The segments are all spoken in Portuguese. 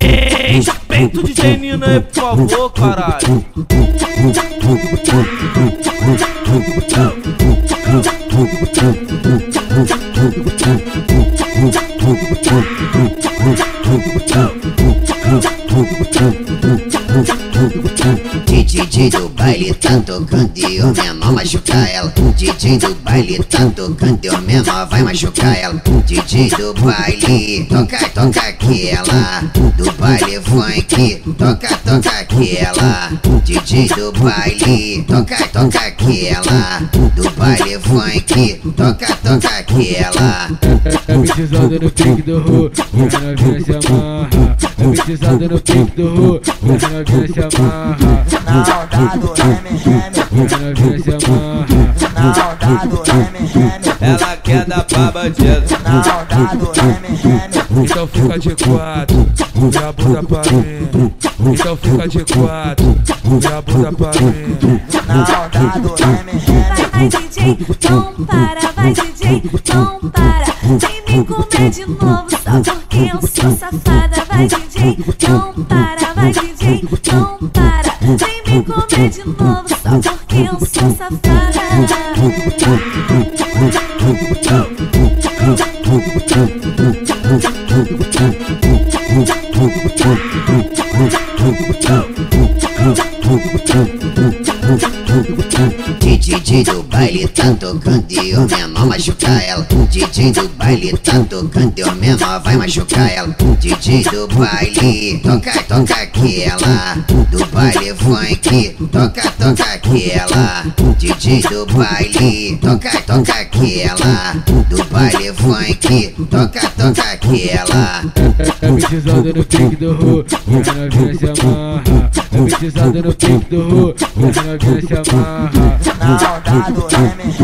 Ei, peito de Genina aí, por favor, caralho. DJ do baile tá tocando e o menor machuca ela. DJ do baile tá tocando e o menor vai machucar ela. DJ do baile, toca, toca aquela. Do baile funk, toca, toca aquela. DJ do baile, toca, toca aquela. Do baile funk, toca, toca aquela. É bitizada no pique do ru, e a novinha se amarra. É bitizada no pique do ru, e a novinha se amarra. Na onda do MM, E a novinha se amarra. na onda do MM, Ela quer dar pra bandido. na onda do MM, Então fica de quatro, e a bunda pra mim. Então fica de quatro, e a bunda pra mim. na onda do MM. Vai, vai DJ, não para, vai DJ, não para Vem me comer de novo, só porque eu sou safada Vai DJ, não para, vai DJ, não para Vem me comer de novo, só porque eu sou safada DJ do baile tá tocando e o menor machuca ela. DJ do baile tá tocando e o menor vai machucar ela. DJ do baile, toca, toca aquela. Do baile funk, toca, toca aquela. DJ do baile, toca, toca aquela. Do baile funk, toca, toca aquela. É bitizada no pique do ru, a novinha se amarra. É bitizada no pique do ru, e a novinha se amarra. Na onda do MM,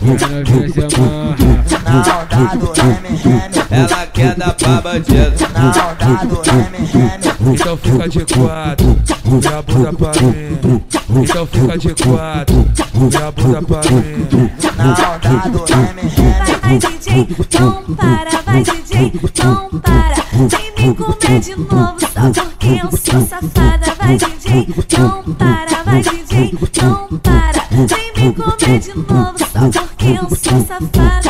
E a novinha se amarra. na onda do MM, Ela quer dar pra bandido. na onda do MM, Então fica de quatro, e a bunda pra mim. Então fica de quatro, e a bunda pra mim. na onda do MM. Vai, vai DJ, não para, vai DJ, não para Vem me comer de novo, só porque eu sou safada Vai DJ, não para, vai DJ, não para Vem me comer de novo, só porque eu sou safada